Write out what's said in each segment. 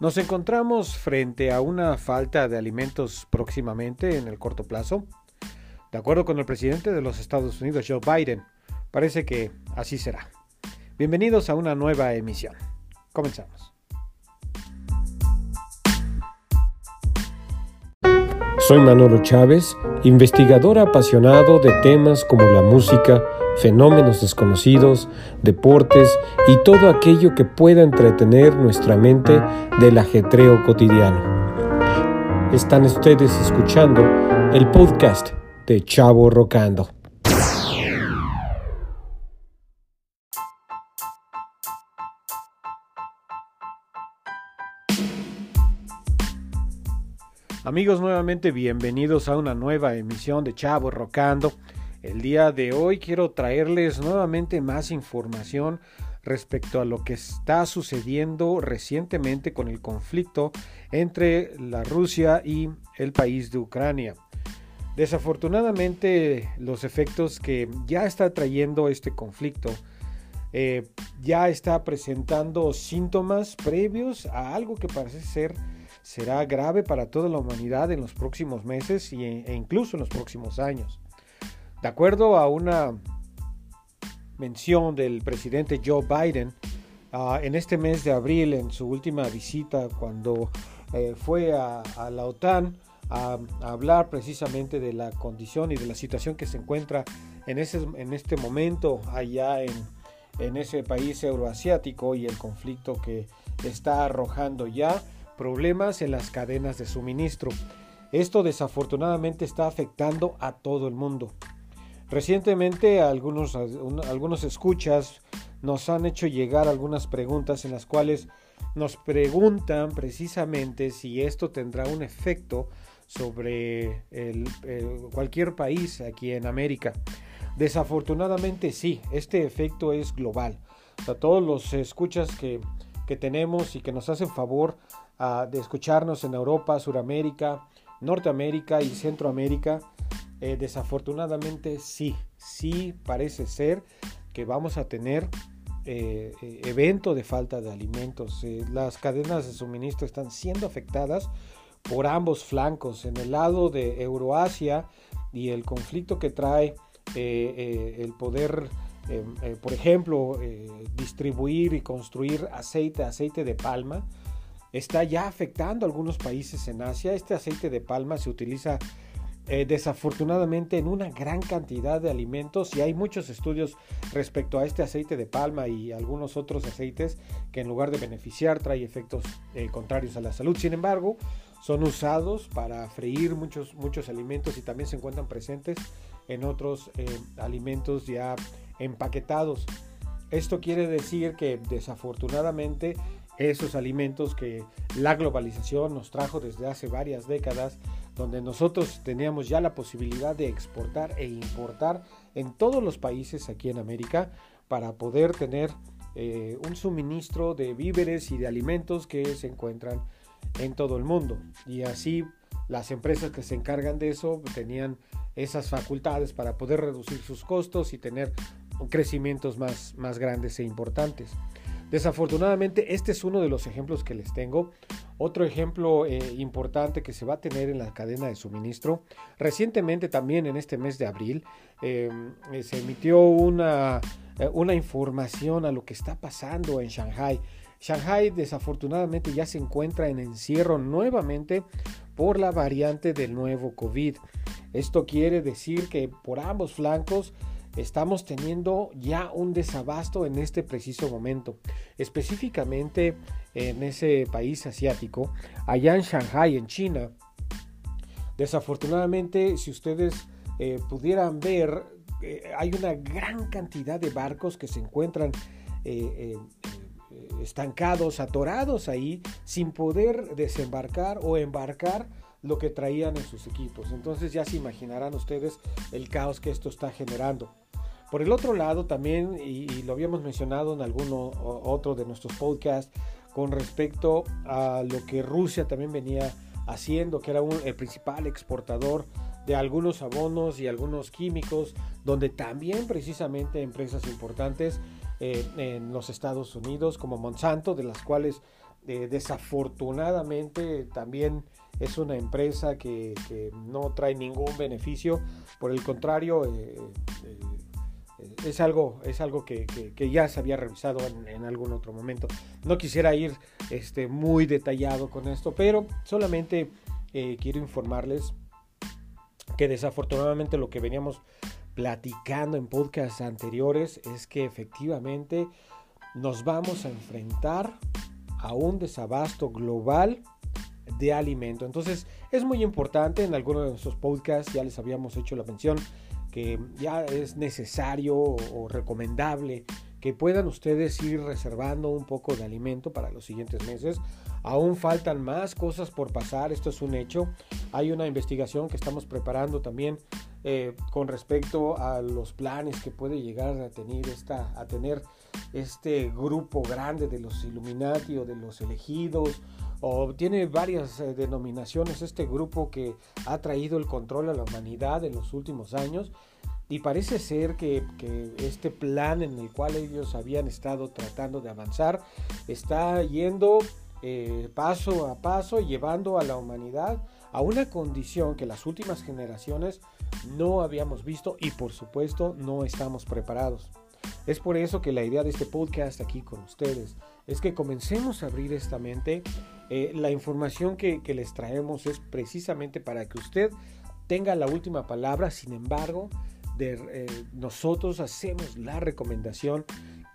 Nos encontramos frente a una falta de alimentos próximamente en el corto plazo. De acuerdo con el presidente de los Estados Unidos, Joe Biden, parece que así será. Bienvenidos a una nueva emisión. Comenzamos. Soy Manolo Chávez, investigador apasionado de temas como la música, fenómenos desconocidos, deportes y todo aquello que pueda entretener nuestra mente del ajetreo cotidiano. Están ustedes escuchando el podcast de Chavo Rocando. Amigos, nuevamente bienvenidos a una nueva emisión de Chavo Rocando. El día de hoy quiero traerles nuevamente más información respecto a lo que está sucediendo recientemente con el conflicto entre la Rusia y el país de Ucrania. Desafortunadamente los efectos que ya está trayendo este conflicto eh, ya está presentando síntomas previos a algo que parece ser será grave para toda la humanidad en los próximos meses e incluso en los próximos años. De acuerdo a una mención del presidente Joe Biden, ah, en este mes de abril, en su última visita, cuando eh, fue a, la OTAN a, hablar precisamente de la condición y de la situación que se encuentra en, ese, este momento allá en ese país euroasiático y el conflicto que está arrojando ya problemas en las cadenas de suministro. Esto desafortunadamente está afectando a todo el mundo. Recientemente algunos, algunos escuchas nos han hecho llegar algunas preguntas en las cuales nos preguntan precisamente si esto tendrá un efecto sobre cualquier país aquí en América. Desafortunadamente sí, este efecto es global. A todos los escuchas que, tenemos y que nos hacen favor ah, de escucharnos en Europa, Suramérica, Norteamérica y Centroamérica, eh, desafortunadamente sí, sí parece ser que vamos a tener eh, eh, evento de falta de alimentos. las cadenas de suministro están siendo afectadas por ambos flancos, en el lado de Euroasia y el conflicto que trae el poder, por ejemplo, distribuir y construir aceite, aceite de palma, está ya afectando a algunos países en Asia. Este aceite de palma se utiliza eh, desafortunadamente en una gran cantidad de alimentos y hay muchos estudios respecto a este aceite de palma y algunos otros aceites que en lugar de beneficiar trae efectos eh, contrarios a la salud. Sin embargo, son usados para freír muchos, muchos alimentos y también se encuentran presentes en otros eh, alimentos ya empaquetados. Esto quiere decir que desafortunadamente esos alimentos que la globalización nos trajo desde hace varias décadas, donde nosotros teníamos ya la posibilidad de exportar e importar en todos los países aquí en América para poder tener eh, un suministro de víveres y de alimentos que se encuentran en todo el mundo. Y así las empresas que se encargan de eso tenían esas facultades para poder reducir sus costos y tener crecimientos más, más grandes e importantes. Desafortunadamente, este es uno de los ejemplos que les tengo. Otro ejemplo eh, importante que se va a tener en la cadena de suministro. Recientemente, también en este mes de abril, em, eh, se emitió una, eh, una información a lo que está pasando en Shanghai. Shanghai desafortunadamente ya se encuentra en encierro nuevamente por la variante del nuevo COVID. Esto quiere decir que por ambos flancos estamos teniendo ya un desabasto en este preciso momento. Específicamente en ese país asiático, allá en Shanghai, en China. Desafortunadamente, si ustedes eh, pudieran ver, eh, hay una gran cantidad de barcos que se encuentran eh, estancados, atorados ahí, sin poder desembarcar o embarcar lo que traían en sus equipos. Entonces ya se imaginarán ustedes el caos que esto está generando. Por el otro lado, también, y, lo habíamos mencionado en alguno otro de nuestros podcasts, con respecto a lo que Rusia también venía haciendo, que era el principal exportador de algunos abonos y algunos químicos, donde también precisamente empresas importantes eh, en los Estados Unidos como Monsanto, de las cuales desafortunadamente también es una empresa que, no trae ningún beneficio, por el contrario, eh, eh, es algo, es algo que, ya se había revisado en, algún otro momento. No quisiera ir este, muy detallado con esto, pero solamente eh, quiero informarles que desafortunadamente lo que veníamos platicando en podcasts anteriores es que efectivamente nos vamos a enfrentar a un desabasto global de alimento. Entonces es muy importante, en algunos de nuestros podcasts ya les habíamos hecho la mención ya es necesario o recomendable que puedan ustedes ir reservando un poco de alimento para los siguientes meses. Aún faltan más cosas por pasar, esto es un hecho. Hay una investigación que estamos preparando también eh, con respecto a los planes que puede llegar a tener, esta, a tener este grupo grande de los Illuminati o de los elegidos o tiene varias eh, denominaciones este grupo que ha traído el control a la humanidad en los últimos años y parece ser que, este plan en el cual ellos habían estado tratando de avanzar está yendo eh, paso a paso, llevando a la humanidad a una condición que las últimas generaciones no habíamos visto y por supuesto no estamos preparados. Es por eso que la idea de este podcast aquí con ustedes es que comencemos a abrir esta mente. Eh, la información que, les traemos es precisamente para que usted tenga la última palabra, sin embargo, eh, nosotros hacemos la recomendación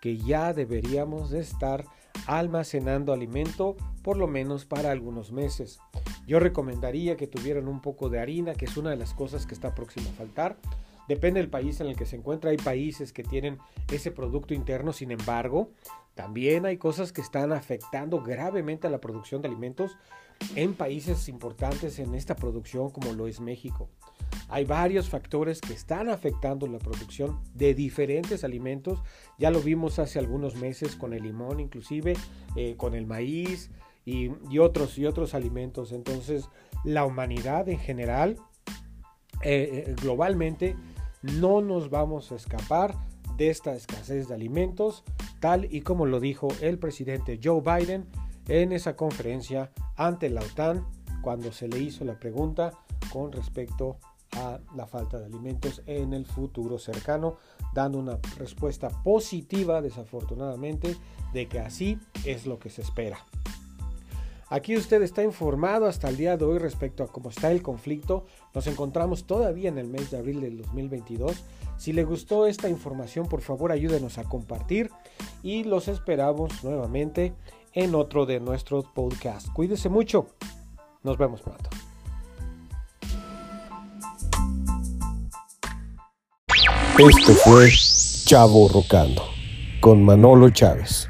que ya deberíamos de estar almacenando alimento por lo menos para algunos meses. Yo recomendaría que tuvieran un poco de harina, que es una de las cosas que está próxima a faltar. Depende del país en el que se encuentra. Hay países que tienen ese producto interno, sin embargo, también hay cosas que están afectando gravemente a la producción de alimentos en países importantes en esta producción como lo es México. Hay varios factores que están afectando la producción de diferentes alimentos. Ya lo vimos hace algunos meses con el limón, inclusive eh, con el maíz y, otros y otros alimentos. Entonces, la humanidad en general, eh, globalmente, no nos vamos a escapar de esta escasez de alimentos, tal y como lo dijo el presidente Joe Biden en esa conferencia ante la OTAN cuando se le hizo la pregunta con respecto a la falta de alimentos en el futuro cercano, dando una respuesta positiva, desafortunadamente, de que así es lo que se espera. Aquí usted está informado hasta el día de hoy respecto a cómo está el conflicto. Nos encontramos todavía en el mes de abril del 2022. Si le gustó esta información, por favor ayúdenos a compartir y los esperamos nuevamente en otro de nuestros podcasts. Cuídese mucho. Nos vemos pronto. Esto fue Chavo Rocando con Manolo Chávez.